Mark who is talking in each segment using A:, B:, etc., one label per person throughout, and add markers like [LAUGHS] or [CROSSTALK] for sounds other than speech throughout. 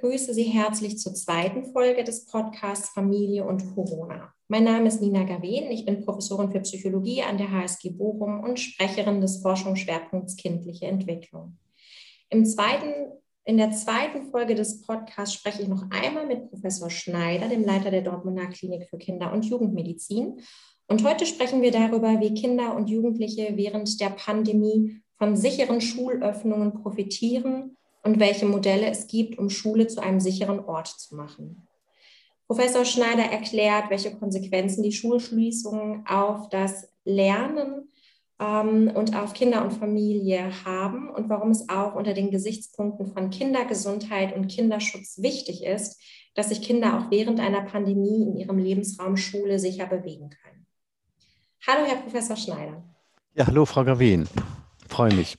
A: begrüße Sie herzlich zur zweiten Folge des Podcasts Familie und Corona. Mein Name ist Nina Gawen, ich bin Professorin für Psychologie an der HSG Bochum und Sprecherin des Forschungsschwerpunkts kindliche Entwicklung. Im zweiten, in der zweiten Folge des Podcasts spreche ich noch einmal mit Professor Schneider, dem Leiter der Dortmunder Klinik für Kinder- und Jugendmedizin. Und heute sprechen wir darüber, wie Kinder und Jugendliche während der Pandemie von sicheren Schulöffnungen profitieren und welche Modelle es gibt, um Schule zu einem sicheren Ort zu machen. Professor Schneider erklärt, welche Konsequenzen die Schulschließungen auf das Lernen ähm, und auf Kinder und Familie haben und warum es auch unter den Gesichtspunkten von Kindergesundheit und Kinderschutz wichtig ist, dass sich Kinder auch während einer Pandemie in ihrem Lebensraum Schule sicher bewegen können. Hallo, Herr Professor Schneider.
B: Ja, hallo, Frau Gavin freue mich.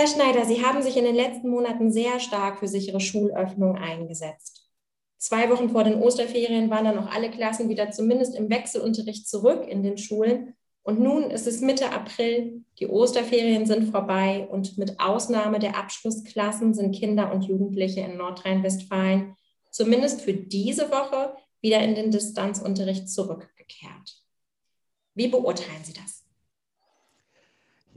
A: Herr Schneider, Sie haben sich in den letzten Monaten sehr stark für sichere Schulöffnung eingesetzt. Zwei Wochen vor den Osterferien waren dann noch alle Klassen wieder zumindest im Wechselunterricht zurück in den Schulen. Und nun ist es Mitte April, die Osterferien sind vorbei und mit Ausnahme der Abschlussklassen sind Kinder und Jugendliche in Nordrhein-Westfalen zumindest für diese Woche wieder in den Distanzunterricht zurückgekehrt. Wie beurteilen Sie das?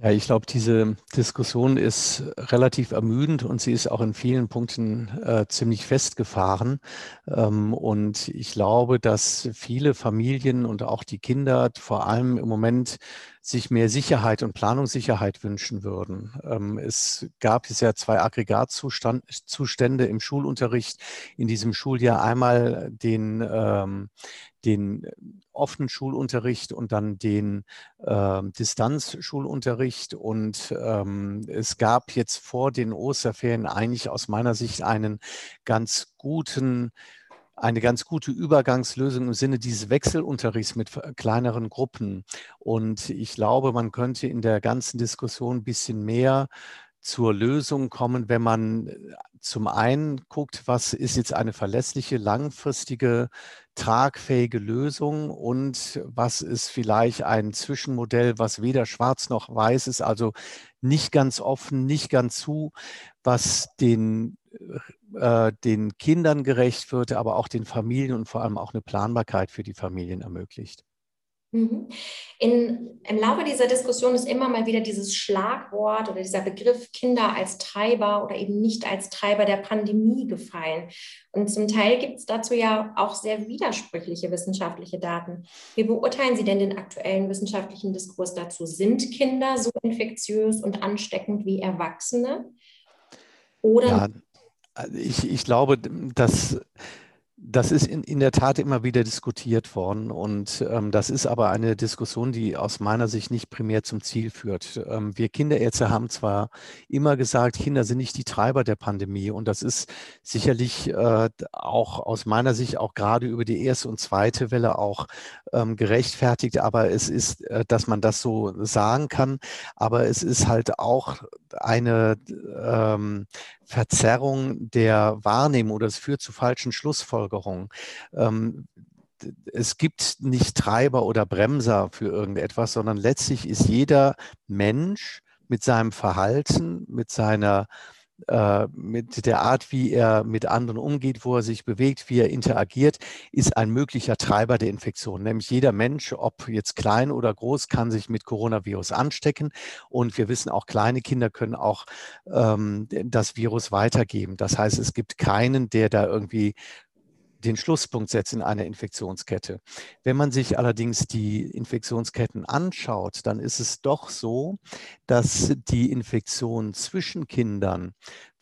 B: Ja, ich glaube, diese Diskussion ist relativ ermüdend und sie ist auch in vielen Punkten äh, ziemlich festgefahren. Ähm, und ich glaube, dass viele Familien und auch die Kinder vor allem im Moment sich mehr Sicherheit und Planungssicherheit wünschen würden. Ähm, es gab bisher zwei Aggregatzustände im Schulunterricht in diesem Schuljahr. Einmal den, ähm, den offenen Schulunterricht und dann den äh, Distanzschulunterricht. Und ähm, es gab jetzt vor den Osterferien eigentlich aus meiner Sicht einen ganz guten eine ganz gute Übergangslösung im Sinne dieses Wechselunterrichts mit kleineren Gruppen. Und ich glaube, man könnte in der ganzen Diskussion ein bisschen mehr zur Lösung kommen, wenn man äh, zum einen guckt, was ist jetzt eine verlässliche, langfristige, tragfähige Lösung und was ist vielleicht ein Zwischenmodell, was weder schwarz noch weiß ist, also nicht ganz offen, nicht ganz zu, was den äh, den Kindern gerecht wird, aber auch den Familien und vor allem auch eine Planbarkeit für die Familien ermöglicht.
A: Mhm. In, Im Laufe dieser Diskussion ist immer mal wieder dieses Schlagwort oder dieser Begriff Kinder als Treiber oder eben nicht als Treiber der Pandemie gefallen. Und zum Teil gibt es dazu ja auch sehr widersprüchliche wissenschaftliche Daten. Wie beurteilen Sie denn den aktuellen wissenschaftlichen Diskurs dazu? Sind Kinder so infektiös und ansteckend wie Erwachsene?
B: Oder ja, also ich, ich glaube, dass das ist in, in der Tat immer wieder diskutiert worden und ähm, das ist aber eine Diskussion, die aus meiner Sicht nicht primär zum Ziel führt. Ähm, wir Kinderärzte haben zwar immer gesagt, Kinder sind nicht die Treiber der Pandemie und das ist sicherlich äh, auch aus meiner Sicht auch gerade über die erste und zweite Welle auch ähm, gerechtfertigt, aber es ist, äh, dass man das so sagen kann, aber es ist halt auch eine ähm, Verzerrung der Wahrnehmung oder es führt zu falschen Schlussfolgerungen. Ähm, es gibt nicht Treiber oder Bremser für irgendetwas, sondern letztlich ist jeder Mensch mit seinem Verhalten, mit seiner äh, mit der Art, wie er mit anderen umgeht, wo er sich bewegt, wie er interagiert, ist ein möglicher Treiber der Infektion. Nämlich jeder Mensch, ob jetzt klein oder groß, kann sich mit Coronavirus anstecken. Und wir wissen auch, kleine Kinder können auch ähm, das Virus weitergeben. Das heißt, es gibt keinen, der da irgendwie den Schlusspunkt setzt in einer Infektionskette. Wenn man sich allerdings die Infektionsketten anschaut, dann ist es doch so, dass die Infektionen zwischen Kindern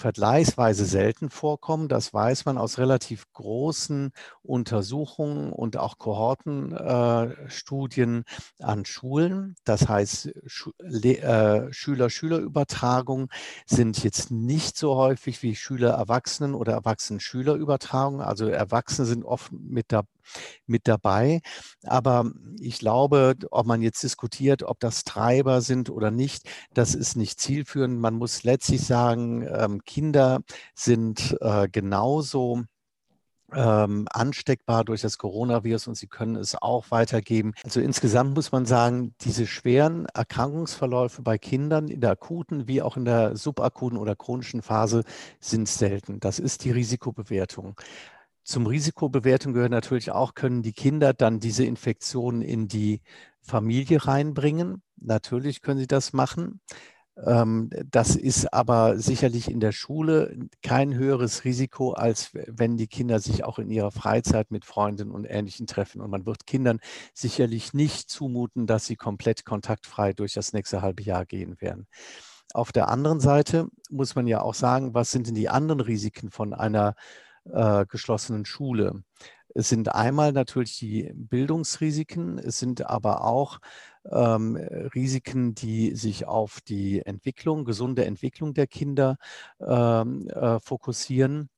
B: vergleichsweise selten vorkommen. Das weiß man aus relativ großen Untersuchungen und auch Kohortenstudien äh, an Schulen. Das heißt, Schu äh, Schüler-Schüler-Übertragungen sind jetzt nicht so häufig wie Schüler-Erwachsenen oder Erwachsenen-Schüler-Übertragungen. Also Erwachsene sind oft mit dabei mit dabei. Aber ich glaube, ob man jetzt diskutiert, ob das Treiber sind oder nicht, das ist nicht zielführend. Man muss letztlich sagen, ähm, Kinder sind äh, genauso ähm, ansteckbar durch das Coronavirus und sie können es auch weitergeben. Also insgesamt muss man sagen, diese schweren Erkrankungsverläufe bei Kindern in der akuten wie auch in der subakuten oder chronischen Phase sind selten. Das ist die Risikobewertung. Zum Risikobewertung gehört natürlich auch, können die Kinder dann diese Infektionen in die Familie reinbringen. Natürlich können sie das machen. Ähm, das ist aber sicherlich in der Schule kein höheres Risiko, als wenn die Kinder sich auch in ihrer Freizeit mit Freunden und Ähnlichen treffen. Und man wird Kindern sicherlich nicht zumuten, dass sie komplett kontaktfrei durch das nächste halbe Jahr gehen werden. Auf der anderen Seite muss man ja auch sagen, was sind denn die anderen Risiken von einer äh, geschlossenen Schule? Es sind einmal natürlich die Bildungsrisiken, es sind aber auch ähm, Risiken, die sich auf die Entwicklung, gesunde Entwicklung der Kinder ähm, äh, fokussieren.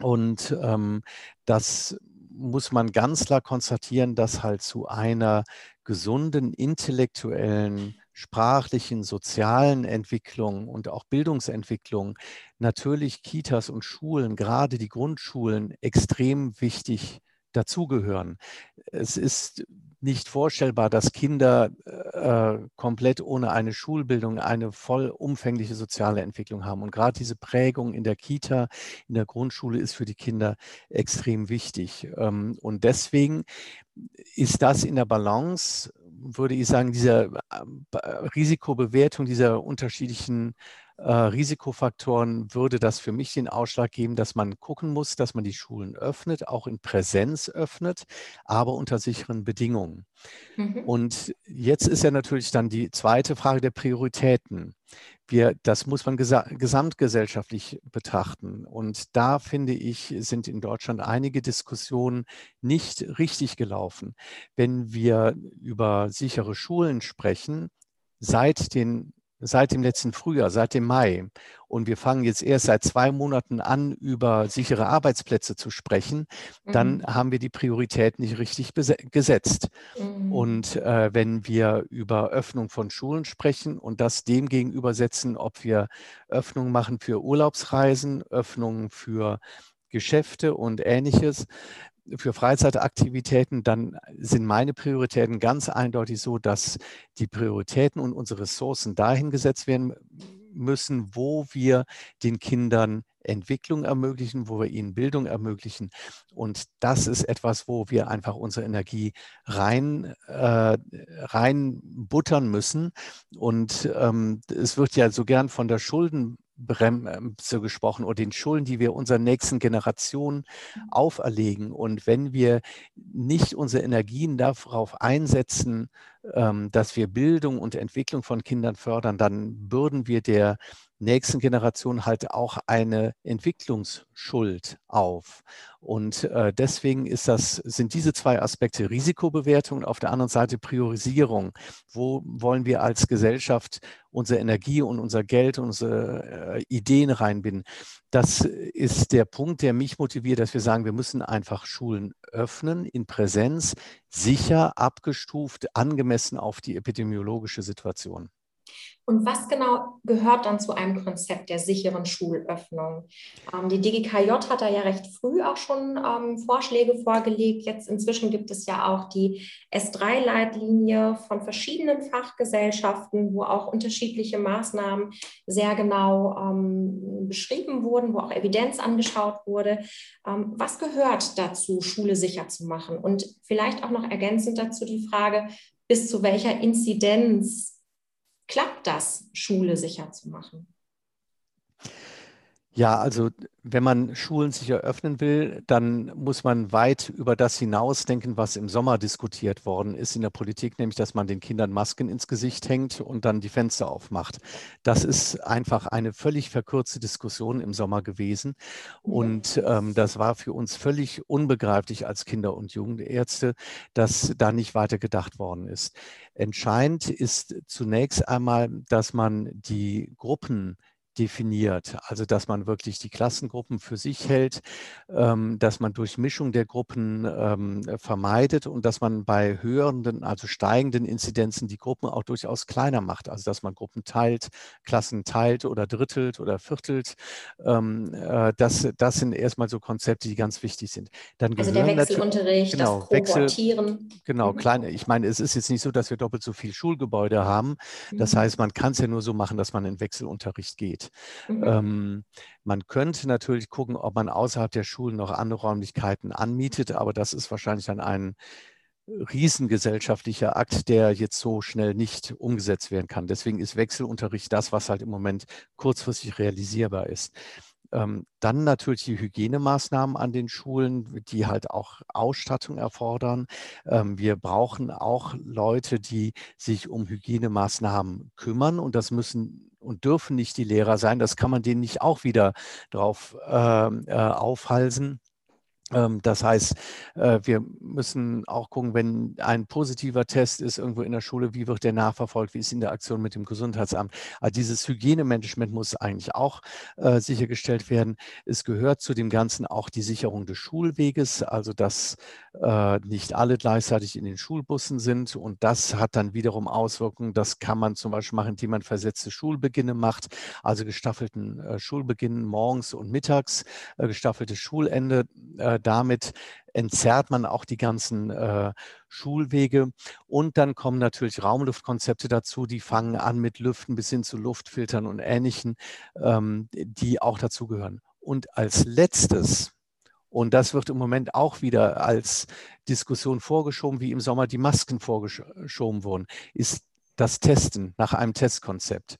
B: Und ähm, das muss man ganz klar konstatieren, dass halt zu einer gesunden intellektuellen, sprachlichen, sozialen Entwicklung und auch Bildungsentwicklung natürlich Kitas und Schulen, gerade die Grundschulen, extrem wichtig dazugehören. Es ist nicht vorstellbar, dass Kinder äh, komplett ohne eine Schulbildung eine vollumfängliche soziale Entwicklung haben. Und gerade diese Prägung in der Kita, in der Grundschule ist für die Kinder extrem wichtig. Ähm, und deswegen ist das in der Balance, würde ich sagen, dieser äh, Risikobewertung dieser unterschiedlichen äh, Risikofaktoren würde das für mich den Ausschlag geben, dass man gucken muss, dass man die Schulen öffnet, auch in Präsenz öffnet, aber unter sicheren Bedingungen. Mhm. Und jetzt ist ja natürlich dann die zweite Frage der Prioritäten. Wir, das muss man gesa gesamtgesellschaftlich betrachten. Und da finde ich, sind in Deutschland einige Diskussionen nicht richtig gelaufen. Wenn wir über sichere Schulen sprechen, seit den seit dem letzten Frühjahr, seit dem Mai. Und wir fangen jetzt erst seit zwei Monaten an, über sichere Arbeitsplätze zu sprechen, dann mhm. haben wir die Priorität nicht richtig gesetzt. Mhm. Und äh, wenn wir über Öffnung von Schulen sprechen und das dem gegenübersetzen, ob wir Öffnung machen für Urlaubsreisen, Öffnung für Geschäfte und ähnliches, für Freizeitaktivitäten, dann sind meine Prioritäten ganz eindeutig so, dass die Prioritäten und unsere Ressourcen dahin gesetzt werden müssen, wo wir den Kindern Entwicklung ermöglichen, wo wir ihnen Bildung ermöglichen. Und das ist etwas, wo wir einfach unsere Energie rein, äh, rein buttern müssen. Und ähm, es wird ja so gern von der Schulden Bremse gesprochen oder den Schulden, die wir unseren nächsten Generationen mhm. auferlegen. Und wenn wir nicht unsere Energien darauf einsetzen, ähm, dass wir Bildung und Entwicklung von Kindern fördern, dann bürden wir der nächsten Generation halt auch eine Entwicklungsschuld auf. Und äh, deswegen ist das, sind diese zwei Aspekte Risikobewertung und auf der anderen Seite Priorisierung. Wo wollen wir als Gesellschaft unsere Energie und unser Geld, unsere äh, Ideen reinbinden? Das ist der Punkt, der mich motiviert, dass wir sagen, wir müssen einfach Schulen öffnen in Präsenz, sicher, abgestuft, angemessen auf die epidemiologische Situation.
A: Und was genau gehört dann zu einem Konzept der sicheren Schulöffnung? Ähm, die DGKJ hat da ja recht früh auch schon ähm, Vorschläge vorgelegt. Jetzt inzwischen gibt es ja auch die S3-Leitlinie von verschiedenen Fachgesellschaften, wo auch unterschiedliche Maßnahmen sehr genau ähm, beschrieben wurden, wo auch Evidenz angeschaut wurde. Ähm, was gehört dazu, Schule sicher zu machen? Und vielleicht auch noch ergänzend dazu die Frage, bis zu welcher Inzidenz klappt das, Schule sicher zu machen?
B: Ja, also wenn man Schulen sicher öffnen will, dann muss man weit über das hinausdenken, was im Sommer diskutiert worden ist in der Politik, nämlich dass man den Kindern Masken ins Gesicht hängt und dann die Fenster aufmacht. Das ist einfach eine völlig verkürzte Diskussion im Sommer gewesen. Und ähm, das war für uns völlig unbegreiflich als Kinder- und Jugendärzte, dass da nicht weiter gedacht worden ist. Entscheidend ist zunächst einmal, dass man die Gruppen definiert. Also dass man wirklich die Klassengruppen für sich hält, ähm, dass man Durchmischung der Gruppen ähm, vermeidet und dass man bei höheren, also steigenden Inzidenzen die Gruppen auch durchaus kleiner macht. Also dass man Gruppen teilt, Klassen teilt oder drittelt oder viertelt. Ähm, äh, das, das sind erstmal so Konzepte, die ganz wichtig sind.
A: Dann also der Wechselunterricht,
B: genau,
A: das.
B: Wechsel, genau, mhm. kleine. Ich meine, es ist jetzt nicht so, dass wir doppelt so viel Schulgebäude haben. Das mhm. heißt, man kann es ja nur so machen, dass man in Wechselunterricht geht. Mhm. Ähm, man könnte natürlich gucken, ob man außerhalb der Schulen noch andere Räumlichkeiten anmietet, aber das ist wahrscheinlich dann ein riesengesellschaftlicher Akt, der jetzt so schnell nicht umgesetzt werden kann. Deswegen ist Wechselunterricht das, was halt im Moment kurzfristig realisierbar ist. Ähm, dann natürlich die Hygienemaßnahmen an den Schulen, die halt auch Ausstattung erfordern. Ähm, wir brauchen auch Leute, die sich um Hygienemaßnahmen kümmern und das müssen und dürfen nicht die Lehrer sein. Das kann man denen nicht auch wieder drauf ähm, äh, aufhalsen. Ähm, das heißt, äh, wir müssen auch gucken, wenn ein positiver Test ist irgendwo in der Schule, wie wird der nachverfolgt, wie ist in der Aktion mit dem Gesundheitsamt. Also dieses Hygienemanagement muss eigentlich auch äh, sichergestellt werden. Es gehört zu dem Ganzen auch die Sicherung des Schulweges, also dass äh, nicht alle gleichzeitig in den Schulbussen sind und das hat dann wiederum Auswirkungen. Das kann man zum Beispiel machen, indem man versetzte Schulbeginne macht, also gestaffelten Schulbeginn morgens und mittags, gestaffeltes Schulende damit entzerrt man auch die ganzen äh, Schulwege. Und dann kommen natürlich Raumluftkonzepte dazu, die fangen an mit Lüften bis hin zu Luftfiltern und Ähnlichen, ähm, die auch dazugehören. Und als letztes, und das wird im Moment auch wieder als Diskussion vorgeschoben, wie im Sommer die Masken vorgeschoben wurden, ist das Testen nach einem Testkonzept.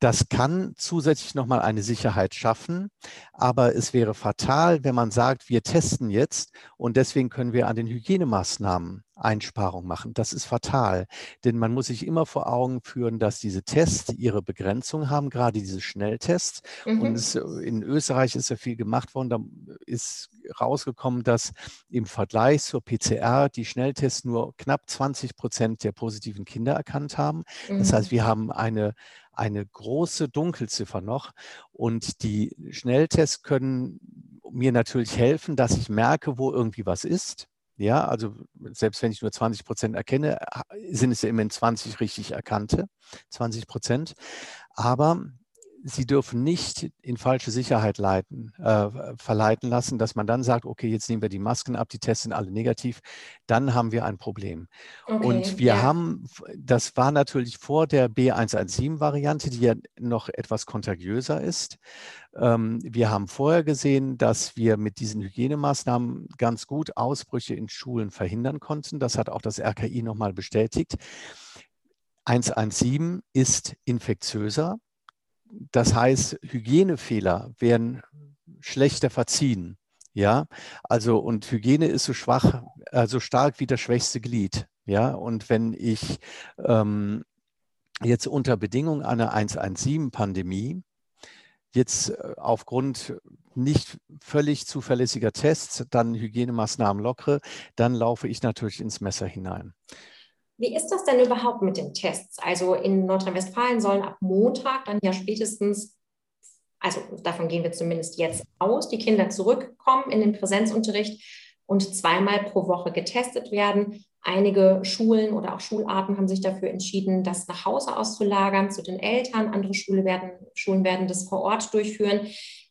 B: Das kann zusätzlich nochmal eine Sicherheit schaffen, aber es wäre fatal, wenn man sagt, wir testen jetzt und deswegen können wir an den Hygienemaßnahmen Einsparungen machen. Das ist fatal, denn man muss sich immer vor Augen führen, dass diese Tests ihre Begrenzung haben, gerade diese Schnelltests. Mhm. Und es, in Österreich ist ja viel gemacht worden, da ist rausgekommen, dass im Vergleich zur PCR die Schnelltests nur knapp 20 Prozent der positiven Kinder erkannt haben. Mhm. Das heißt, wir haben eine eine große Dunkelziffer noch. Und die Schnelltests können mir natürlich helfen, dass ich merke, wo irgendwie was ist. Ja, also selbst wenn ich nur 20 Prozent erkenne, sind es ja immerhin 20 richtig erkannte, 20 Prozent. Aber sie dürfen nicht in falsche Sicherheit leiten, äh, verleiten lassen, dass man dann sagt, okay, jetzt nehmen wir die Masken ab, die Tests sind alle negativ, dann haben wir ein Problem. Okay, und wir ja. haben, das war natürlich vor der B117-Variante, die ja noch etwas kontagiöser ist. Ähm, wir haben vorher gesehen, dass wir mit diesen Hygienemaßnahmen ganz gut Ausbrüche in Schulen verhindern konnten. Das hat auch das RKI nochmal bestätigt. 117 ist infektiöser das heißt, Hygienefehler werden schlechter verziehen. Ja, also und Hygiene ist so schwach, äh, stark wie das schwächste Glied. Ja, und wenn ich ähm, jetzt unter Bedingungen einer 117-Pandemie jetzt äh, aufgrund nicht völlig zuverlässiger Tests dann Hygienemaßnahmen lockere, dann laufe ich natürlich ins Messer hinein.
A: Wie ist das denn überhaupt mit den Tests? Also in Nordrhein-Westfalen sollen ab Montag dann ja spätestens, also davon gehen wir zumindest jetzt aus, die Kinder zurückkommen in den Präsenzunterricht und zweimal pro Woche getestet werden. Einige Schulen oder auch Schularten haben sich dafür entschieden, das nach Hause auszulagern zu den Eltern. Andere Schule werden, Schulen werden das vor Ort durchführen.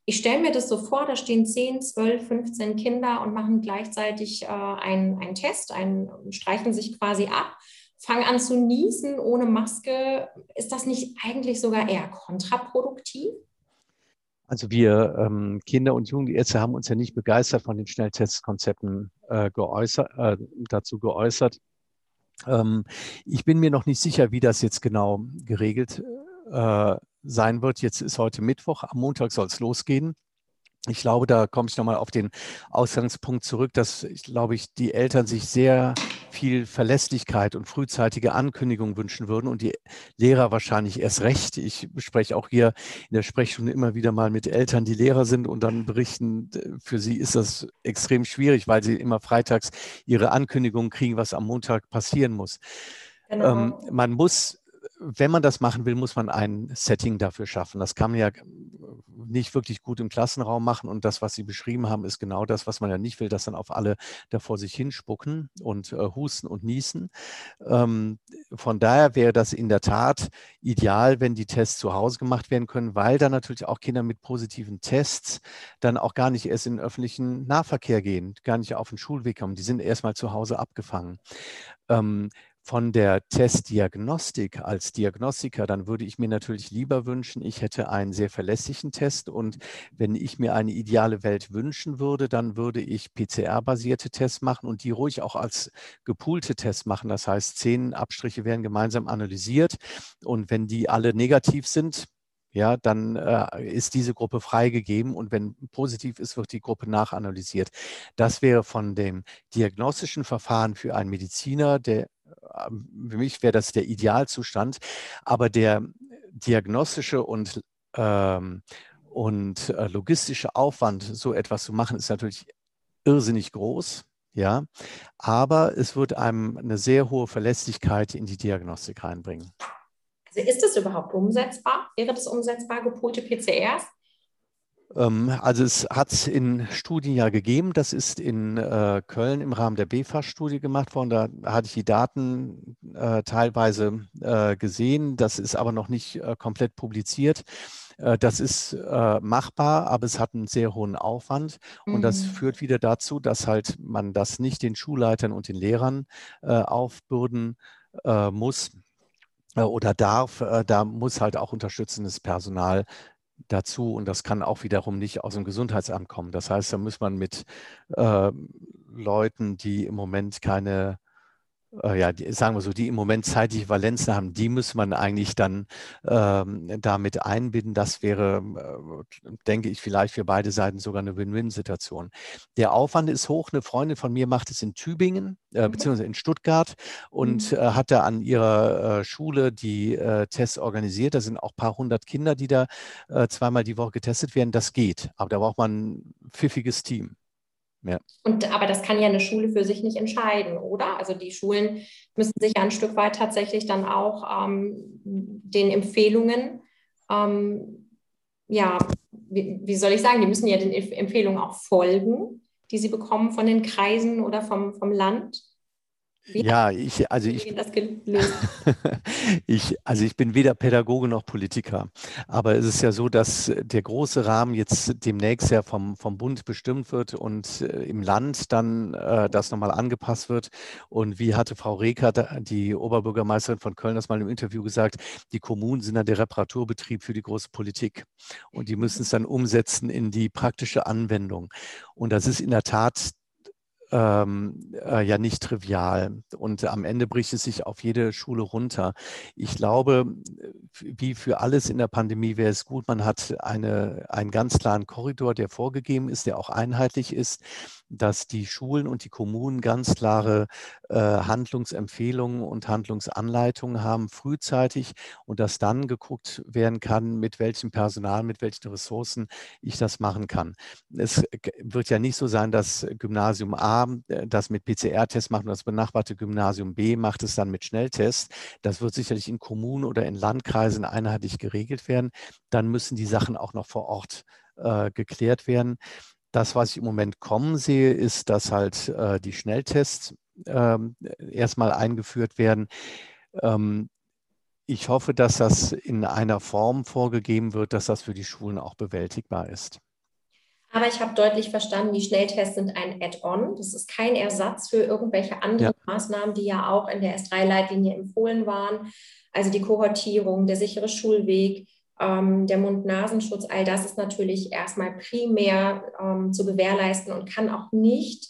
A: Ich stelle mir das so vor, da stehen 10, 12, 15 Kinder und machen gleichzeitig äh, einen, einen Test, einen, streichen sich quasi ab fange an zu niesen ohne Maske. Ist das nicht eigentlich sogar eher kontraproduktiv?
B: Also wir ähm, Kinder und Jugendärzte haben uns ja nicht begeistert von den Schnelltestkonzepten äh, geäußert, äh, dazu geäußert. Ähm, ich bin mir noch nicht sicher, wie das jetzt genau geregelt äh, sein wird. Jetzt ist heute Mittwoch, am Montag soll es losgehen. Ich glaube, da komme ich nochmal auf den Ausgangspunkt zurück, dass ich glaube ich, die Eltern sich sehr viel Verlässlichkeit und frühzeitige Ankündigung wünschen würden und die Lehrer wahrscheinlich erst recht. Ich spreche auch hier in der Sprechstunde immer wieder mal mit Eltern, die Lehrer sind und dann berichten, für sie ist das extrem schwierig, weil sie immer freitags ihre Ankündigungen kriegen, was am Montag passieren muss. Genau. Ähm, man muss wenn man das machen will, muss man ein Setting dafür schaffen. Das kann man ja nicht wirklich gut im Klassenraum machen. Und das, was Sie beschrieben haben, ist genau das, was man ja nicht will, dass dann auf alle da vor sich hinspucken und äh, husten und niesen. Ähm, von daher wäre das in der Tat ideal, wenn die Tests zu Hause gemacht werden können, weil dann natürlich auch Kinder mit positiven Tests dann auch gar nicht erst in den öffentlichen Nahverkehr gehen, gar nicht auf den Schulweg kommen. Die sind erstmal zu Hause abgefangen. Ähm, von der Testdiagnostik als Diagnostiker, dann würde ich mir natürlich lieber wünschen, ich hätte einen sehr verlässlichen Test und wenn ich mir eine ideale Welt wünschen würde, dann würde ich PCR-basierte Tests machen und die ruhig auch als gepoolte Tests machen. Das heißt, zehn Abstriche werden gemeinsam analysiert und wenn die alle negativ sind, ja, dann äh, ist diese Gruppe freigegeben und wenn positiv ist, wird die Gruppe nachanalysiert. Das wäre von dem diagnostischen Verfahren für einen Mediziner, der für mich wäre das der Idealzustand, aber der diagnostische und, ähm, und äh, logistische Aufwand, so etwas zu machen, ist natürlich irrsinnig groß. Ja, aber es wird einem eine sehr hohe Verlässlichkeit in die Diagnostik reinbringen.
A: Also ist das überhaupt umsetzbar? Wäre das umsetzbar, gepoolte PCRs?
B: Ähm, also es hat es in Studien ja gegeben, das ist in äh, Köln im Rahmen der BFAS-Studie gemacht worden. Da hatte ich die Daten äh, teilweise äh, gesehen. Das ist aber noch nicht äh, komplett publiziert. Äh, das ist äh, machbar, aber es hat einen sehr hohen Aufwand. Und das mhm. führt wieder dazu, dass halt man das nicht den Schulleitern und den Lehrern aufbürden muss oder darf. Da muss halt auch unterstützendes Personal dazu und das kann auch wiederum nicht aus dem Gesundheitsamt kommen. Das heißt, da muss man mit äh, Leuten, die im Moment keine äh, ja, die, sagen wir so, die im Moment zeitliche Valenzen haben, die muss man eigentlich dann ähm, damit einbinden. Das wäre, äh, denke ich, vielleicht für beide Seiten sogar eine Win-Win-Situation. Der Aufwand ist hoch. Eine Freundin von mir macht es in Tübingen, äh, mhm. beziehungsweise in Stuttgart und mhm. äh, hat da an ihrer äh, Schule die äh, Tests organisiert. Da sind auch ein paar hundert Kinder, die da zweimal die Woche getestet werden. Das geht, aber da braucht man ein pfiffiges Team.
A: Ja. Und, aber das kann ja eine Schule für sich nicht entscheiden, oder? Also die Schulen müssen sich ja ein Stück weit tatsächlich dann auch ähm, den Empfehlungen, ähm, ja, wie, wie, soll ich sagen, die müssen ja den Empfehlungen auch folgen, die sie bekommen von den Kreisen oder vom, vom Land.
B: Ja, ich, also ich, [LAUGHS] ich, also ich bin weder Pädagoge noch Politiker. Aber es ist ja so, dass der große Rahmen jetzt demnächst ja vom, vom Bund bestimmt wird und äh, im Land dann äh, das nochmal angepasst wird. Und wie hatte Frau Reker, die Oberbürgermeisterin von Köln, das mal im Interview gesagt, die Kommunen sind dann der Reparaturbetrieb für die große Politik. Und die müssen es dann umsetzen in die praktische Anwendung. Und das ist in der Tat ähm, äh, ja nicht trivial. Und am Ende bricht es sich auf jede Schule runter. Ich glaube, wie für alles in der Pandemie wäre es gut, man hat eine, einen ganz klaren Korridor, der vorgegeben ist, der auch einheitlich ist dass die Schulen und die Kommunen ganz klare äh, Handlungsempfehlungen und Handlungsanleitungen haben, frühzeitig und dass dann geguckt werden kann, mit welchem Personal, mit welchen Ressourcen ich das machen kann. Es wird ja nicht so sein, dass Gymnasium A äh, das mit PCR-Tests macht und das benachbarte Gymnasium B macht es dann mit Schnelltests. Das wird sicherlich in Kommunen oder in Landkreisen einheitlich geregelt werden. Dann müssen die Sachen auch noch vor Ort äh, geklärt werden. Das, was ich im Moment kommen sehe, ist, dass halt äh, die Schnelltests ähm, erstmal eingeführt werden. Ähm, ich hoffe, dass das in einer Form vorgegeben wird, dass das für die Schulen auch bewältigbar ist.
A: Aber ich habe deutlich verstanden, die Schnelltests sind ein Add-on. Das ist kein Ersatz für irgendwelche anderen ja. Maßnahmen, die ja auch in der S3-Leitlinie empfohlen waren. Also die Kohortierung, der sichere Schulweg, ähm, der Mund-Nasenschutz, all das ist natürlich erstmal primär ähm, zu gewährleisten und kann auch nicht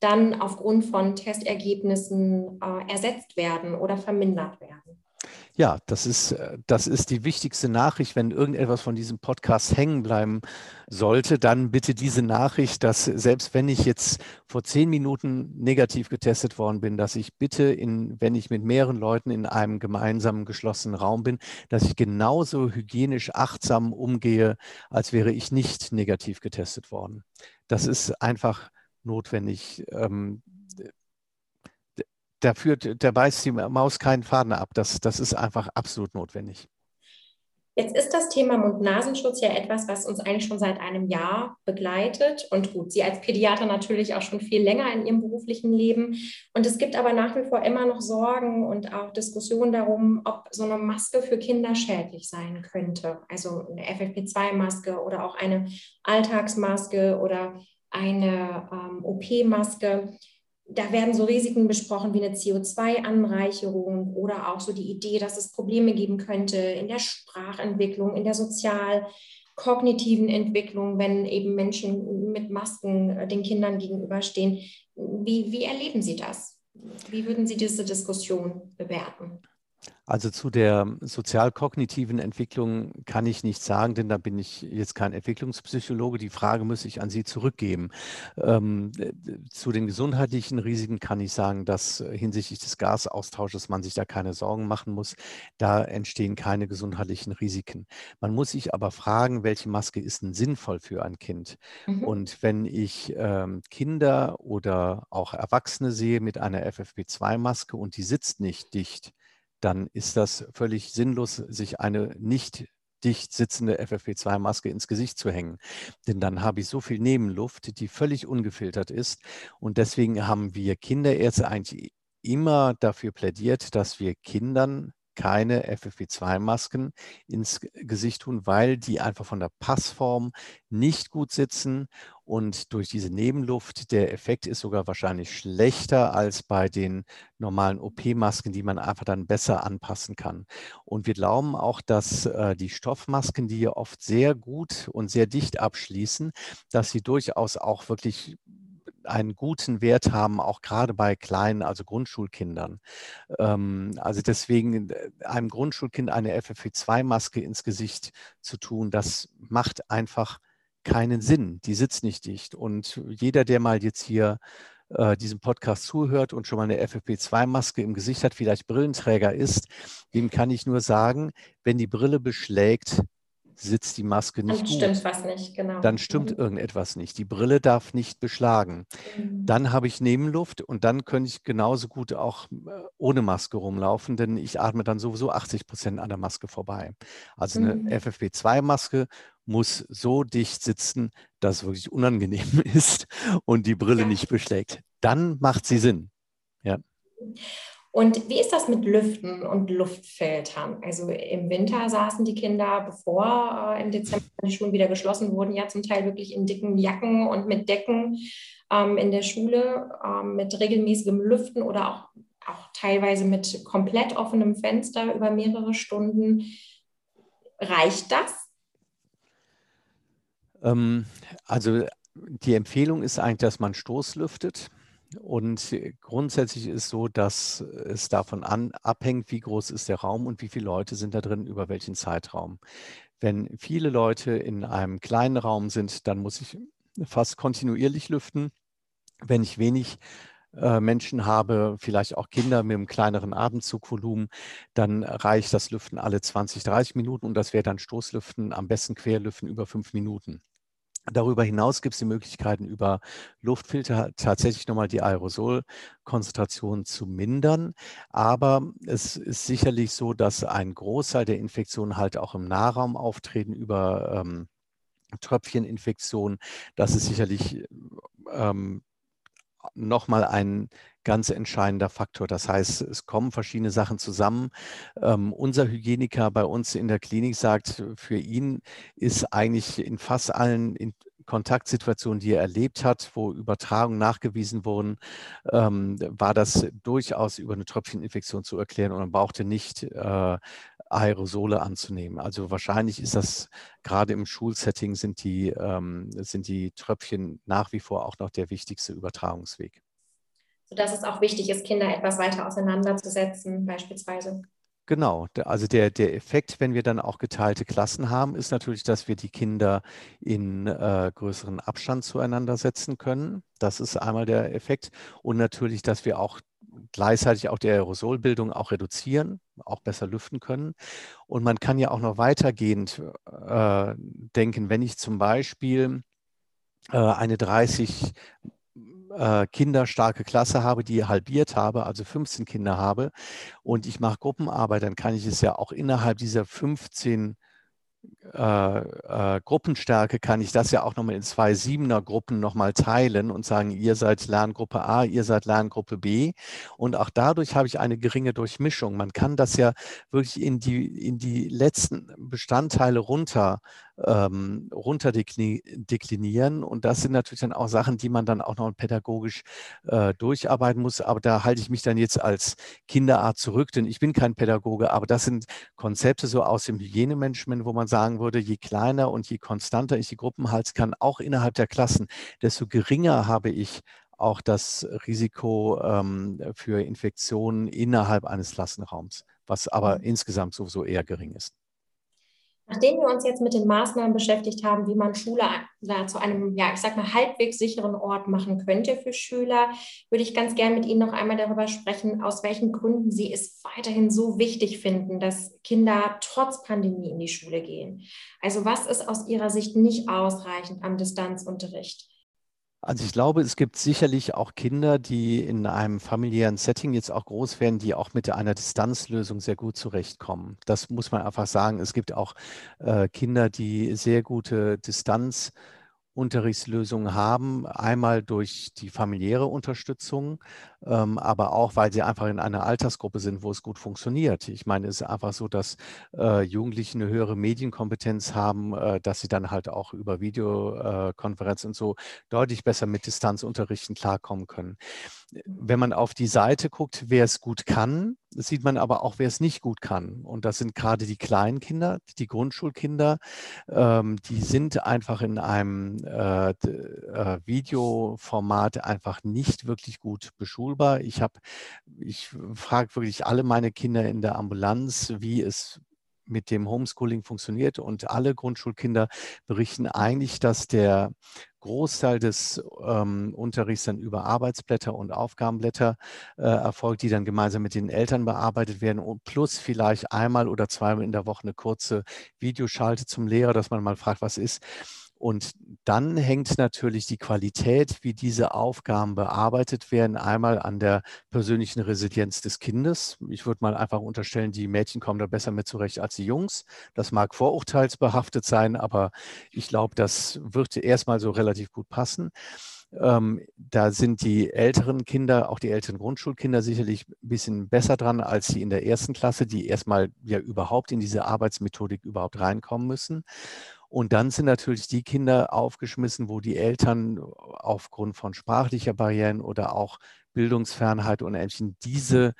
A: dann aufgrund von Testergebnissen äh, ersetzt werden oder vermindert werden.
B: Ja, das ist, äh, das ist die wichtigste Nachricht. Wenn irgendetwas von diesem Podcast hängen bleiben sollte, dann bitte diese Nachricht, dass selbst wenn ich jetzt vor zehn Minuten negativ getestet worden bin, dass ich bitte, in, wenn ich mit mehreren Leuten in einem gemeinsamen geschlossenen Raum bin, dass ich genauso hygienisch achtsam umgehe, als wäre ich nicht negativ getestet worden. Das ist einfach notwendig. Ähm, da führt, da beißt die Maus keinen Faden ab. Das, das ist einfach absolut notwendig.
A: Jetzt ist das Thema Mund-Nasenschutz ja etwas, was uns eigentlich schon seit einem Jahr begleitet. Und gut, Sie als Pädiater natürlich auch schon viel länger in Ihrem beruflichen Leben. Und es gibt aber nach wie vor immer noch Sorgen und auch Diskussionen darum, ob so eine Maske für Kinder schädlich sein könnte. Also eine FFP2-Maske oder auch eine Alltagsmaske oder eine ähm, OP-Maske da werden so Risiken besprochen wie eine CO2-Anreicherung oder auch so die Idee, dass es Probleme geben könnte in der Sprachentwicklung, in der sozial-kognitiven Entwicklung, wenn eben Menschen mit Masken äh, den Kindern gegenüberstehen. Wie, wie erleben Sie das? Wie würden Sie diese Diskussion bewerten?
B: Also zu der sozial-kognitiven Entwicklung kann ich nichts sagen, denn da bin ich jetzt kein Entwicklungspsychologe. Die Frage muss ich an Sie zurückgeben. Ähm, zu den gesundheitlichen Risiken kann ich sagen, dass hinsichtlich des Gasaustausches man sich da keine Sorgen machen muss. Da entstehen keine gesundheitlichen Risiken. Man muss sich aber fragen, welche Maske ist denn sinnvoll für ein Kind? Mhm. Und wenn ich ähm, Kinder oder auch Erwachsene sehe mit einer FFP2-Maske und die sitzt nicht dicht, dann ist das völlig sinnlos, sich eine nicht dicht sitzende FFP2-Maske ins Gesicht zu hängen. Denn dann habe ich so viel Nebenluft, die völlig ungefiltert ist. Und deswegen haben wir Kinderärzte eigentlich immer dafür plädiert, dass wir Kindern keine FFP2-Masken ins Gesicht tun, weil die einfach von der Passform nicht gut sitzen und durch diese Nebenluft, der Effekt ist sogar wahrscheinlich schlechter als bei den normalen OP-Masken, die man einfach dann besser anpassen kann. Und wir glauben auch, dass äh, die Stoffmasken, die oft sehr gut und sehr dicht abschließen, dass sie durchaus auch wirklich einen guten Wert haben, auch gerade bei kleinen, also Grundschulkindern. Ähm, also deswegen äh, einem Grundschulkind eine FFP2-Maske ins Gesicht zu tun, das macht einfach keinen Sinn. Die sitzt nicht dicht. Und jeder, der mal jetzt hier äh, diesem Podcast zuhört und schon mal eine FFP2-Maske im Gesicht hat, vielleicht Brillenträger ist, dem kann ich nur sagen, wenn die Brille beschlägt, sitzt die Maske nicht
A: dann gut. Dann stimmt was nicht, genau.
B: Dann stimmt mhm. irgendetwas nicht. Die Brille darf nicht beschlagen. Mhm. Dann habe ich Nebenluft und dann könnte ich genauso gut auch äh, ohne Maske rumlaufen, denn ich atme dann sowieso 80 Prozent an der Maske vorbei. Also eine mhm. FFP2-Maske muss so dicht sitzen, dass es wirklich unangenehm [LAUGHS] ist und die Brille ja. nicht beschlägt. Dann macht sie Sinn. Ja.
A: Und wie ist das mit Lüften und Luftfiltern? Also im Winter saßen die Kinder, bevor äh, im Dezember die Schulen wieder geschlossen wurden, ja zum Teil wirklich in dicken Jacken und mit Decken ähm, in der Schule, ähm, mit regelmäßigem Lüften oder auch, auch teilweise mit komplett offenem Fenster über mehrere Stunden. Reicht das?
B: Ähm, also die Empfehlung ist eigentlich, dass man Stoßlüftet. Und grundsätzlich ist so, dass es davon an, abhängt, wie groß ist der Raum und wie viele Leute sind da drin, über welchen Zeitraum. Wenn viele Leute in einem kleinen Raum sind, dann muss ich fast kontinuierlich lüften. Wenn ich wenig Menschen habe, vielleicht auch Kinder mit einem kleineren Atemzugvolumen, dann reicht das Lüften alle 20, 30 Minuten und das wäre dann Stoßlüften, am besten Querlüften über fünf Minuten. Darüber hinaus gibt es die Möglichkeiten, über Luftfilter tatsächlich nochmal die Aerosolkonzentration zu mindern. Aber es ist sicherlich so, dass ein Großteil der Infektionen halt auch im Nahraum auftreten über ähm, Tröpfcheninfektionen. Das ist sicherlich ähm, nochmal ein ganz entscheidender Faktor. Das heißt, es kommen verschiedene Sachen zusammen. Ähm, unser Hygieniker bei uns in der Klinik sagt, für ihn ist eigentlich in fast allen in Kontaktsituationen, die er erlebt hat, wo Übertragungen nachgewiesen wurden, ähm, war das durchaus über eine Tröpfcheninfektion zu erklären und man brauchte nicht äh, Aerosole anzunehmen. Also wahrscheinlich ist das gerade im Schulsetting sind die, ähm, sind die Tröpfchen nach wie vor auch noch der wichtigste Übertragungsweg.
A: Sodass es auch wichtig ist, Kinder etwas weiter auseinanderzusetzen, beispielsweise.
B: Genau, also der, der Effekt, wenn wir dann auch geteilte Klassen haben, ist natürlich, dass wir die Kinder in äh, größeren Abstand zueinander setzen können. Das ist einmal der Effekt. Und natürlich, dass wir auch gleichzeitig auch die Aerosolbildung auch reduzieren, auch besser lüften können. Und man kann ja auch noch weitergehend äh, denken, wenn ich zum Beispiel äh, eine 30 äh, kinderstarke Klasse habe, die halbiert habe, also 15 Kinder habe und ich mache Gruppenarbeit, dann kann ich es ja auch innerhalb dieser 15 äh, äh, Gruppenstärke kann ich das ja auch nochmal in zwei Siebener-Gruppen nochmal teilen und sagen, ihr seid Lerngruppe A, ihr seid Lerngruppe B. Und auch dadurch habe ich eine geringe Durchmischung. Man kann das ja wirklich in die, in die letzten Bestandteile runter ähm, runterdeklinieren. Und das sind natürlich dann auch Sachen, die man dann auch noch pädagogisch äh, durcharbeiten muss. Aber da halte ich mich dann jetzt als Kinderart zurück, denn ich bin kein Pädagoge. Aber das sind Konzepte so aus dem Hygienemanagement, wo man sagen würde, je kleiner und je konstanter ich die Gruppen halten kann, auch innerhalb der Klassen, desto geringer habe ich auch das Risiko ähm, für Infektionen innerhalb eines Klassenraums, was aber mhm. insgesamt sowieso eher gering ist.
A: Nachdem wir uns jetzt mit den Maßnahmen beschäftigt haben, wie man Schule zu einem, ja, ich sag mal, halbwegs sicheren Ort machen könnte für Schüler, würde ich ganz gerne mit Ihnen noch einmal darüber sprechen, aus welchen Gründen Sie es weiterhin so wichtig finden, dass Kinder trotz Pandemie in die Schule gehen. Also was ist aus Ihrer Sicht nicht ausreichend am Distanzunterricht?
B: Also ich glaube, es gibt sicherlich auch Kinder, die in einem familiären Setting jetzt auch groß werden, die auch mit einer Distanzlösung sehr gut zurechtkommen. Das muss man einfach sagen. Es gibt auch äh, Kinder, die sehr gute Distanz Unterrichtslösungen haben. Einmal durch die familiäre Unterstützung, aber auch, weil sie einfach in einer Altersgruppe sind, wo es gut funktioniert. Ich meine, es ist einfach so, dass äh, Jugendliche eine höhere Medienkompetenz haben, äh, dass sie dann halt auch über Videokonferenz und so deutlich besser mit Distanzunterrichten klarkommen können. Wenn man auf die Seite guckt, wer es gut kann, sieht man aber auch, wer es nicht gut kann. Und das sind gerade die kleinen Kinder, die Grundschulkinder. Ähm, die sind einfach in einem äh, äh, Videoformat einfach nicht wirklich gut beschulbar. Ich habe, ich frage wirklich alle meine Kinder in der Ambulanz, wie es mit dem Homeschooling funktioniert. Und alle Grundschulkinder berichten eigentlich, dass der Großteil des ähm, Unterrichts dann über Arbeitsblätter und Aufgabenblätter äh, erfolgt, die dann gemeinsam mit den Eltern bearbeitet werden und plus vielleicht einmal oder zweimal in der Woche eine kurze Videoschalte zum Lehrer, dass man mal fragt, was ist. Und dann hängt natürlich die Qualität, wie diese Aufgaben bearbeitet werden, einmal an der persönlichen Resilienz des Kindes. Ich würde mal einfach unterstellen, die Mädchen kommen da besser mit zurecht als die Jungs. Das mag vorurteilsbehaftet sein, aber ich glaube, das wird erstmal so relativ gut passen. Ähm, da sind die älteren Kinder, auch die älteren Grundschulkinder sicherlich ein bisschen besser dran als die in der ersten Klasse, die erstmal ja überhaupt in diese Arbeitsmethodik überhaupt reinkommen müssen. Und dann sind natürlich die Kinder aufgeschmissen, wo die Eltern aufgrund von sprachlicher Barrieren oder auch Bildungsfernheit und ähnlichem diese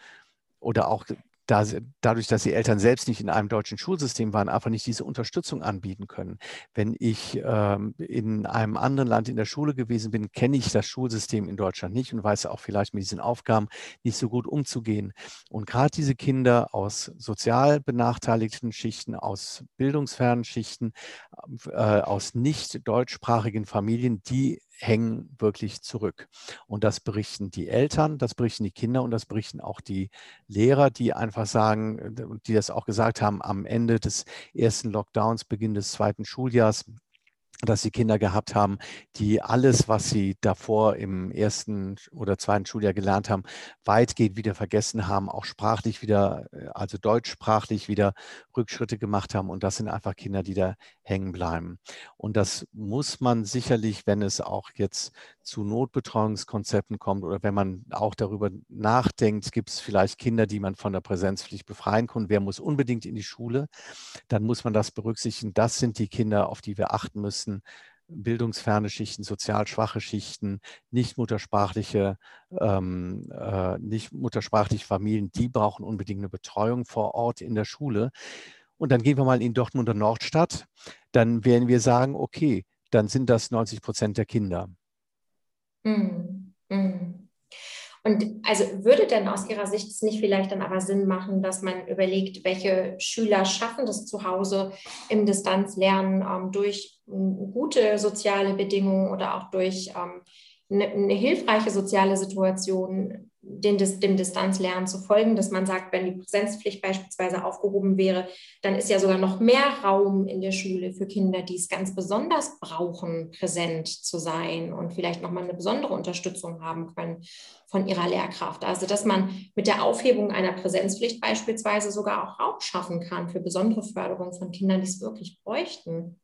B: oder auch da, dadurch, dass die Eltern selbst nicht in einem deutschen Schulsystem waren, einfach nicht diese Unterstützung anbieten können. Wenn ich ähm, in einem anderen Land in der Schule gewesen bin, kenne ich das Schulsystem in Deutschland nicht und weiß auch vielleicht mit diesen Aufgaben nicht so gut umzugehen. Und gerade diese Kinder aus sozial benachteiligten Schichten, aus bildungsfernen Schichten, äh, aus nicht deutschsprachigen Familien, die hängen wirklich zurück. Und das berichten die Eltern, das berichten die Kinder und das berichten auch die Lehrer, die einfach sagen, äh, die das auch gesagt haben, am Ende des ersten Lockdowns, Beginn des zweiten Schuljahres, dass sie Kinder gehabt haben, die alles, was sie davor im ersten oder zweiten Schuljahr gelernt haben, weitgehend wieder vergessen haben, auch sprachlich wieder, äh, also deutschsprachlich wieder Rückschritte gemacht haben. Und das sind einfach Kinder, die da hängen bleiben. Und das muss man sicherlich, wenn es auch jetzt zu Notbetreuungskonzepten kommt oder wenn man auch darüber nachdenkt, gibt es vielleicht Kinder, die man von der Präsenzpflicht befreien kann. Wer muss unbedingt in die Schule? Dann muss man das berücksichtigen. Das sind die Kinder, auf die wir achten müssen. Bildungsferne Schichten, sozial schwache Schichten, nicht muttersprachliche, ähm, äh, nicht muttersprachliche Familien, die brauchen unbedingt eine Betreuung vor Ort in der Schule. Und dann gehen wir mal in Dortmunder Nordstadt. Dann werden wir sagen, okay, dann sind das 90 Prozent der Kinder.
A: Mhm. Mhm. Und also würde denn aus Ihrer Sicht es nicht vielleicht dann aber Sinn machen, dass man überlegt, welche Schüler schaffen das zu Hause im Distanzlernen ähm, durch ähm, gute soziale Bedingungen oder auch durch ähm, eine, eine, hilfreiche soziale Situation den, dem Distanzlernen zu folgen, dass man sagt, wenn die Präsenzpflicht beispielsweise aufgehoben wäre, dann ist ja sogar noch mehr Raum in der Schule für Kinder, die es ganz besonders brauchen, präsent zu sein und vielleicht nochmal eine besondere Unterstützung haben können von ihrer Lehrkraft. Also dass man mit der Aufhebung einer Präsenzpflicht beispielsweise sogar auch Raum schaffen kann für besondere Förderung von Kindern, die es wirklich bräuchten.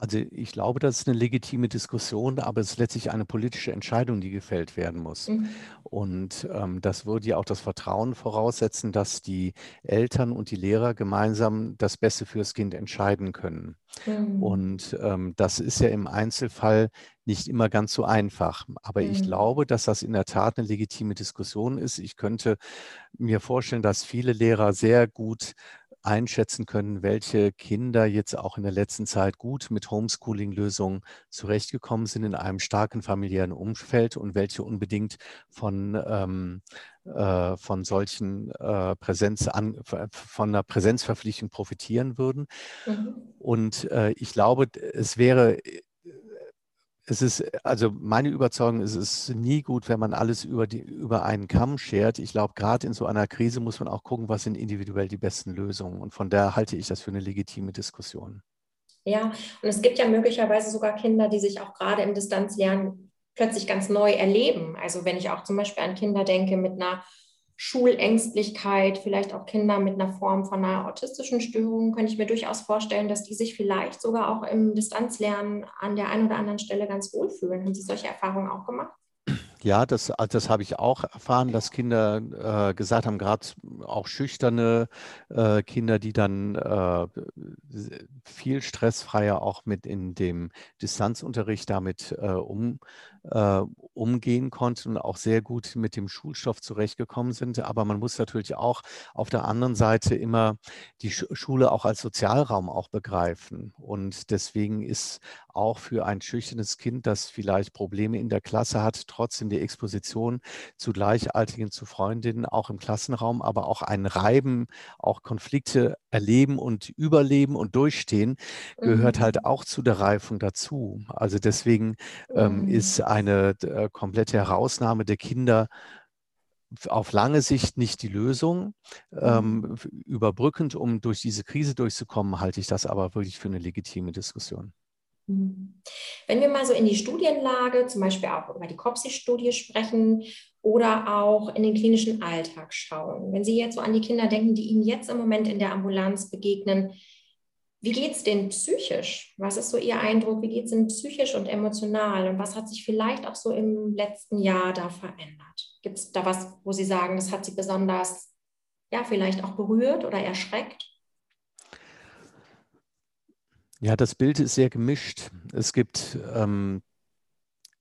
B: Also ich glaube, das ist eine legitime Diskussion, aber es ist letztlich eine politische Entscheidung, die gefällt werden muss. Mhm. Und ähm, das würde ja auch das Vertrauen voraussetzen, dass die Eltern und die Lehrer gemeinsam das Beste fürs Kind entscheiden können. Mhm. Und ähm, das ist ja im Einzelfall nicht immer ganz so einfach. Aber mhm. ich glaube, dass das in der Tat eine legitime Diskussion ist. Ich könnte mir vorstellen, dass viele Lehrer sehr gut einschätzen können, welche Kinder jetzt auch in der letzten Zeit gut mit Homeschooling-Lösungen zurechtgekommen sind in einem starken familiären Umfeld und welche unbedingt von, ähm, äh, von solchen äh, Präsenz an, von einer Präsenzverpflichtung profitieren würden. Mhm. Und äh, ich glaube, es wäre es ist, also meine Überzeugung ist, es ist nie gut, wenn man alles über, die, über einen Kamm schert. Ich glaube, gerade in so einer Krise muss man auch gucken, was sind individuell die besten Lösungen. Und von daher halte ich das für eine legitime Diskussion.
A: Ja, und es gibt ja möglicherweise sogar Kinder, die sich auch gerade im Distanzlernen plötzlich ganz neu erleben. Also wenn ich auch zum Beispiel an Kinder denke mit einer Schulängstlichkeit, vielleicht auch Kinder mit einer Form von einer autistischen Störung, könnte ich mir durchaus vorstellen, dass die sich vielleicht sogar auch im Distanzlernen an der einen oder anderen Stelle ganz wohlfühlen. Haben Sie solche Erfahrungen auch gemacht?
B: Ja, das, also das habe ich auch erfahren, dass Kinder äh, gesagt haben, gerade auch schüchterne äh, Kinder, die dann äh, viel stressfreier auch mit in dem Distanzunterricht damit äh, um, äh, umgehen konnten und auch sehr gut mit dem Schulstoff zurechtgekommen sind. Aber man muss natürlich auch auf der anderen Seite immer die Schule auch als Sozialraum auch begreifen. Und deswegen ist auch für ein schüchternes Kind, das vielleicht Probleme in der Klasse hat, trotzdem die Exposition zu Gleichaltrigen, zu Freundinnen, auch im Klassenraum, aber auch ein Reiben, auch Konflikte erleben und überleben und durchstehen, gehört halt mhm. auch zu der Reifung dazu. Also deswegen ähm, mhm. ist eine äh, komplette Herausnahme der Kinder auf lange Sicht nicht die Lösung. Ähm, mhm. überbrückend, um durch diese Krise durchzukommen, halte ich das aber wirklich für eine legitime Diskussion.
A: Mhm. Wenn wir mal so in die Studienlage, zum Beispiel auch über die COPSI-Studie sprechen oder auch in den klinischen Alltag schauen, wenn Sie jetzt so an die Kinder denken, die Ihnen jetzt im Moment in der Ambulanz begegnen, wie geht es denen psychisch? Was ist so Ihr Eindruck? Wie geht es ihnen psychisch und emotional? Und was hat sich vielleicht auch so im letzten Jahr da verändert? Gibt es da was, wo Sie sagen, das hat Sie besonders, ja, vielleicht auch berührt oder erschreckt?
B: Ja, das Bild ist sehr gemischt. Es gibt ähm,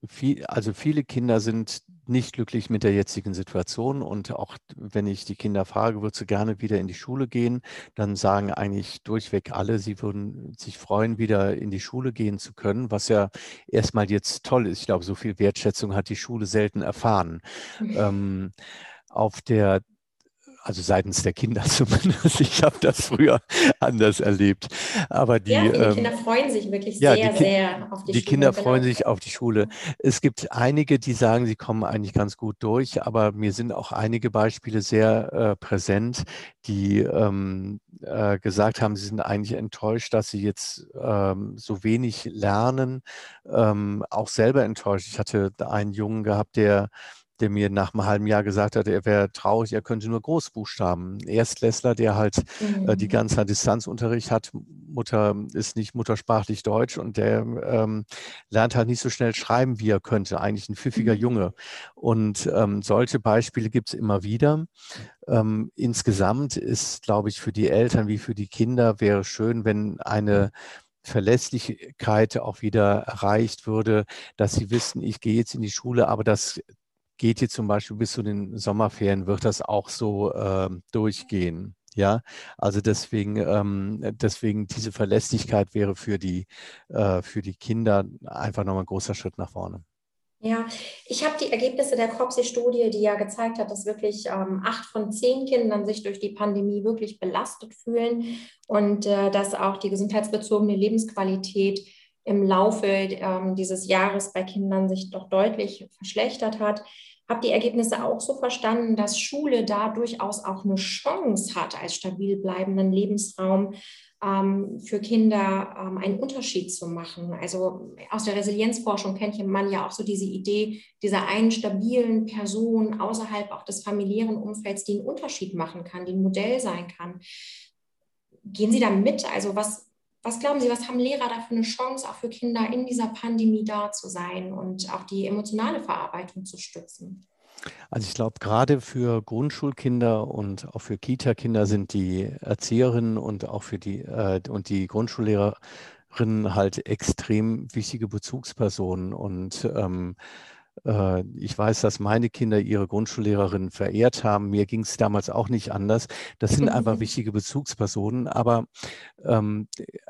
B: viel, also viele Kinder sind nicht glücklich mit der jetzigen Situation und auch wenn ich die Kinder frage, würdest du gerne wieder in die Schule gehen, dann sagen eigentlich durchweg alle, sie würden sich freuen, wieder in die Schule gehen zu können, was ja erstmal jetzt toll ist. Ich glaube, so viel Wertschätzung hat die Schule selten erfahren. [LAUGHS] Ähm, auf der also seitens der Kinder [LAUGHS] zumindest. Ich habe das früher anders erlebt. Aber die, ja,
A: die ähm, Kinder freuen sich wirklich ja, sehr, sehr auf
B: die, die Schule. Die Kinder genau. freuen sich auf die Schule. Es gibt einige, die sagen, sie kommen eigentlich ganz gut durch, aber mir sind auch einige Beispiele sehr äh, präsent, die ähm, äh, gesagt haben, sie sind eigentlich enttäuscht, dass sie jetzt ähm, so wenig lernen, ähm, auch selber enttäuscht. Ich hatte einen Jungen gehabt, der der mir nach einem halben Jahr gesagt hat, er wäre traurig, er könnte nur Großbuchstaben. Erstklässler, der halt mhm. äh, die mhm. ganze Zeit Distanzunterricht hat, Mutter ist nicht muttersprachlich Deutsch und der ähm, lernt halt nicht so schnell schreiben, wie er könnte. Eigentlich ein pfiffiger mhm. Junge. Und ähm, solche Beispiele gibt es immer wieder. Ähm, insgesamt ist, glaube ich, für die Eltern wie für die Kinder wäre schön, wenn eine Verlässlichkeit auch wieder erreicht würde, dass sie wissen, ich gehe jetzt in die Schule, aber das geht hier zum Beispiel bis zu den Sommerferien, wird das auch so äh, durchgehen. Ja, also deswegen, ähm, deswegen diese Verlässlichkeit wäre für die, äh, für die Kinder einfach nochmal ein großer Schritt nach vorne.
A: Ja, ich habe die Ergebnisse der COPSI-Studie, die ja gezeigt hat, dass wirklich ähm, acht von zehn Kindern sich durch die Pandemie wirklich belastet fühlen und äh, dass auch die gesundheitsbezogene Lebensqualität im Laufe ähm, dieses Jahres bei Kindern sich doch deutlich verschlechtert hat. habe die Ergebnisse auch so verstanden, dass Schule da durchaus auch eine Chance hat, als stabil bleibenden Lebensraum ähm, für Kinder ähm, einen Unterschied zu machen. Also aus der Resilienzforschung kennt man ja auch so diese Idee dieser einen stabilen Person außerhalb auch des familiären Umfelds, die einen Unterschied machen kann, die ein Modell sein kann. Gehen Sie da mit? Also was, was glauben Sie, was haben Lehrer da für eine Chance, auch für Kinder in dieser Pandemie da zu sein und auch die emotionale Verarbeitung zu stützen?
B: Also ich glaube, gerade für Grundschulkinder und auch für Kita-Kinder sind die Erzieherinnen und auch für die äh, und die Grundschullehrerinnen halt extrem wichtige Bezugspersonen und ähm, äh, ich weiß, dass meine Kinder ihre Grundschullehrerin verehrt haben. Mir ging es damals auch nicht anders. Das sind einfach wichtige Bezugspersonen. Aber ähm,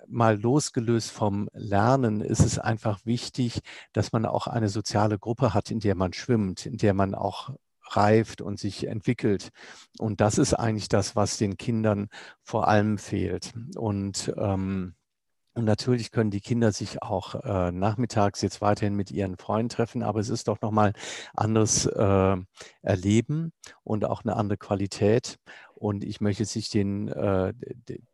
B: mal losgelöst vom Lernen ist es einfach wichtig, dass man auch eine soziale Gruppe hat, in der man schwimmt, in der man auch reift und sich entwickelt. Und das ist eigentlich das, was den Kindern vor allem fehlt. Und ähm, und natürlich können die Kinder sich auch äh, nachmittags jetzt weiterhin mit ihren Freunden treffen, aber es ist doch nochmal anderes äh, Erleben und auch eine andere Qualität. Und ich möchte jetzt nicht den, äh,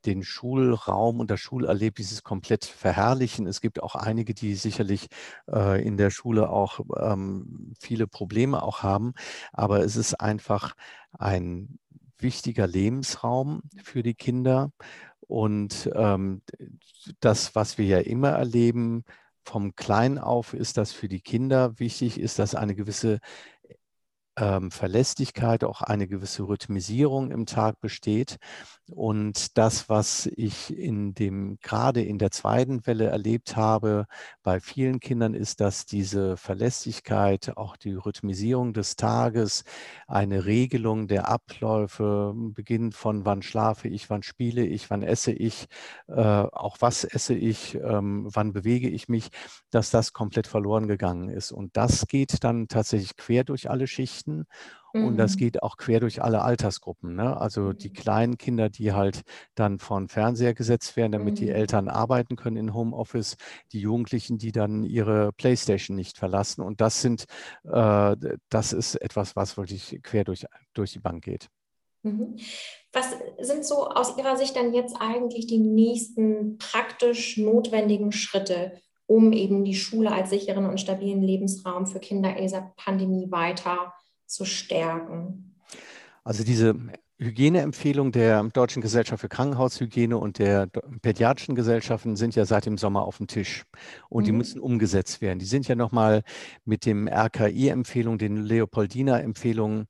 B: den Schulraum und das Schulerlebnis komplett verherrlichen. Es gibt auch einige, die sicherlich äh, in der Schule auch ähm, viele Probleme auch haben, aber es ist einfach ein wichtiger Lebensraum für die Kinder. Und ähm, das, was wir ja immer erleben, vom Kleinen auf ist das für die Kinder wichtig, ist, dass eine gewisse ähm, Verlässlichkeit, auch eine gewisse Rhythmisierung im Tag besteht. Und das, was ich in dem, gerade in der zweiten Welle erlebt habe bei vielen Kindern, ist, dass diese Verlässlichkeit, auch die Rhythmisierung des Tages, eine Regelung der Abläufe, beginnend von wann schlafe ich, wann spiele ich, wann esse ich, äh, auch was esse ich, ähm, wann bewege ich mich, dass das komplett verloren gegangen ist. Und das geht dann tatsächlich quer durch alle Schichten. Und das mhm. geht auch quer durch alle Altersgruppen. Ne? Also die mhm. kleinen Kinder, die halt dann von Fernseher gesetzt werden, damit die mhm. Eltern arbeiten können in Homeoffice, die Jugendlichen, die dann ihre Playstation nicht verlassen. Und das sind, äh, das ist etwas, was wirklich quer durch, durch die Bank geht.
A: Was sind so aus Ihrer Sicht dann jetzt eigentlich die nächsten praktisch notwendigen Schritte, um eben die Schule als sicheren und stabilen Lebensraum für Kinder in dieser Pandemie weiter zu stärken?
B: Also diese Hygieneempfehlung der Deutschen Gesellschaft für Krankenhaushygiene und der pädiatrischen Gesellschaften sind ja seit dem Sommer auf dem Tisch und mhm. die müssen umgesetzt werden. Die sind ja nochmal mit dem RKI-Empfehlung, den Leopoldina-Empfehlungen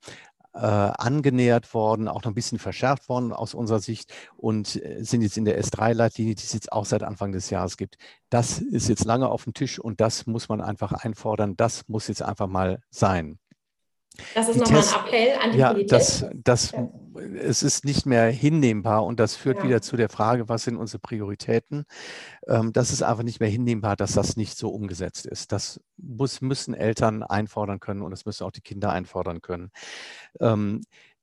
B: äh, angenähert worden, auch noch ein bisschen verschärft worden aus unserer Sicht und äh, sind jetzt in der S3-Leitlinie, die es jetzt auch seit Anfang des Jahres gibt. Das ist jetzt lange auf dem Tisch und das muss man einfach einfordern. Das muss jetzt einfach mal sein.
A: Das ist nochmal ein Appell an die
B: ja, Politik. Das, das, ja. Es ist nicht mehr hinnehmbar und das führt ja. wieder zu der Frage, was sind unsere Prioritäten? Ähm, das ist einfach nicht mehr hinnehmbar, dass das nicht so umgesetzt ist. Das muss, müssen Eltern einfordern können und das müssen auch die Kinder einfordern können. Ähm,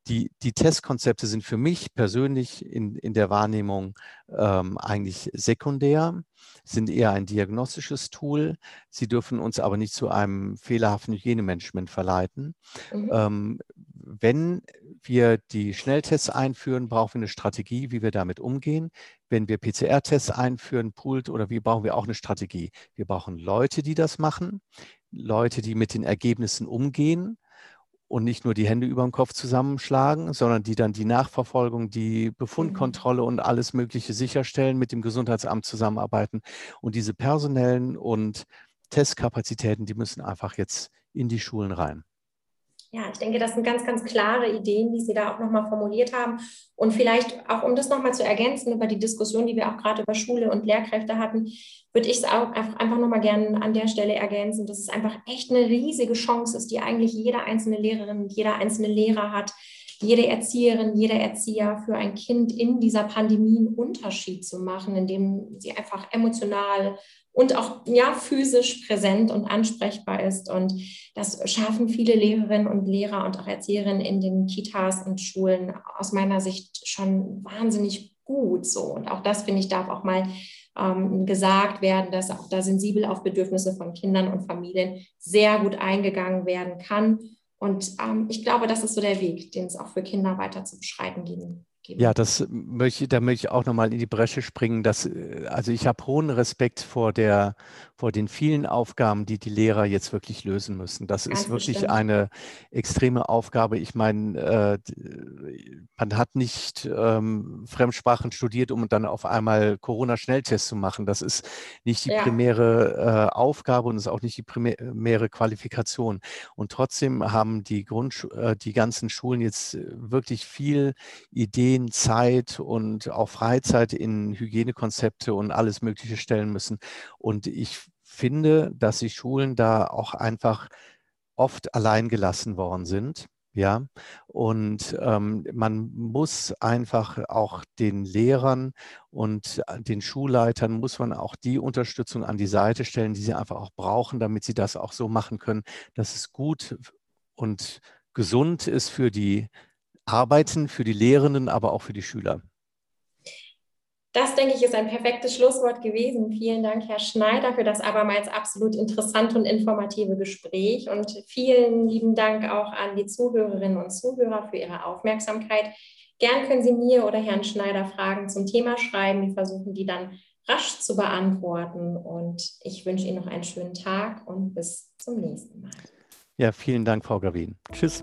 B: die, die Testkonzepte sind für mich persönlich in, in der Wahrnehmung ähm, eigentlich sekundär, sind eher ein diagnostisches Tool. Sie dürfen uns aber nicht zu einem fehlerhaften Hygienemanagement verleiten. Mhm. Ähm, wenn wir die Schnelltests einführen, brauchen wir eine Strategie, wie wir damit umgehen. Wenn wir PCR-Tests einführen, poolt oder wie brauchen wir auch eine Strategie. Wir brauchen Leute, die das machen, Leute, die mit den Ergebnissen umgehen und nicht nur die Hände über dem Kopf zusammenschlagen, sondern die dann die Nachverfolgung, die Befundkontrolle und alles Mögliche sicherstellen, mit dem Gesundheitsamt zusammenarbeiten. Und diese personellen und Testkapazitäten, die müssen einfach jetzt in die Schulen rein.
A: Ja, ich denke, das sind ganz, ganz klare Ideen, die Sie da auch nochmal formuliert haben. Und vielleicht auch, um das nochmal zu ergänzen über die Diskussion, die wir auch gerade über Schule und Lehrkräfte hatten, würde ich es auch einfach nochmal gerne an der Stelle ergänzen, dass es einfach echt eine riesige Chance ist, die eigentlich jede einzelne Lehrerin, jeder einzelne Lehrer hat, jede Erzieherin, jeder Erzieher für ein Kind in dieser Pandemie einen Unterschied zu machen, indem sie einfach emotional und auch ja, physisch präsent und ansprechbar ist. Und das schaffen viele Lehrerinnen und Lehrer und auch Erzieherinnen in den Kitas und Schulen aus meiner Sicht schon wahnsinnig gut. So. Und auch das, finde ich, darf auch mal ähm, gesagt werden, dass auch da sensibel auf Bedürfnisse von Kindern und Familien sehr gut eingegangen werden kann Und ähm, ich glaube, das ist so der Weg, den es auch für Kinder weiter zu beschreiten gehen
B: Ja, das möchte, da möchte ich auch nochmal in die Bresche springen. Dass, äh, also ich habe hohen Respekt vor, der, vor den vielen Aufgaben, die die Lehrer jetzt wirklich lösen müssen. Das Ganz ist wirklich bestimmt. eine extreme Aufgabe. Ich meine, äh, man hat nicht ähm, Fremdsprachen studiert, um dann auf einmal Corona-Schnelltests zu machen. Das ist nicht die ja. primäre äh, Aufgabe und ist auch nicht die primäre Qualifikation. Und trotzdem haben die, Grund, äh, die ganzen Schulen jetzt wirklich viel Ideen, Zeit und auch Freizeit in Hygienekonzepte und alles Mögliche stellen müssen. Und ich finde, dass die Schulen da auch einfach oft allein gelassen worden sind. Ja, und ähm, man muss einfach auch den Lehrern und den Schulleitern muss man auch die Unterstützung an die Seite stellen, die sie einfach auch brauchen, damit sie das auch so machen können, dass es gut und gesund ist für die Arbeiten für die Lehrenden, aber auch für die Schüler.
A: Das, denke ich, ist ein perfektes Schlusswort gewesen. Vielen Dank, Herr Schneider, für das abermals absolut interessante und informative Gespräch. Und vielen lieben Dank auch an die Zuhörerinnen und Zuhörer für Ihre Aufmerksamkeit. Gern können Sie mir oder Herrn Schneider Fragen zum Thema schreiben. Wir versuchen die dann rasch zu beantworten. Und ich wünsche Ihnen noch einen schönen Tag und bis zum nächsten Mal.
B: Ja, vielen Dank, Frau Gavin. Tschüss.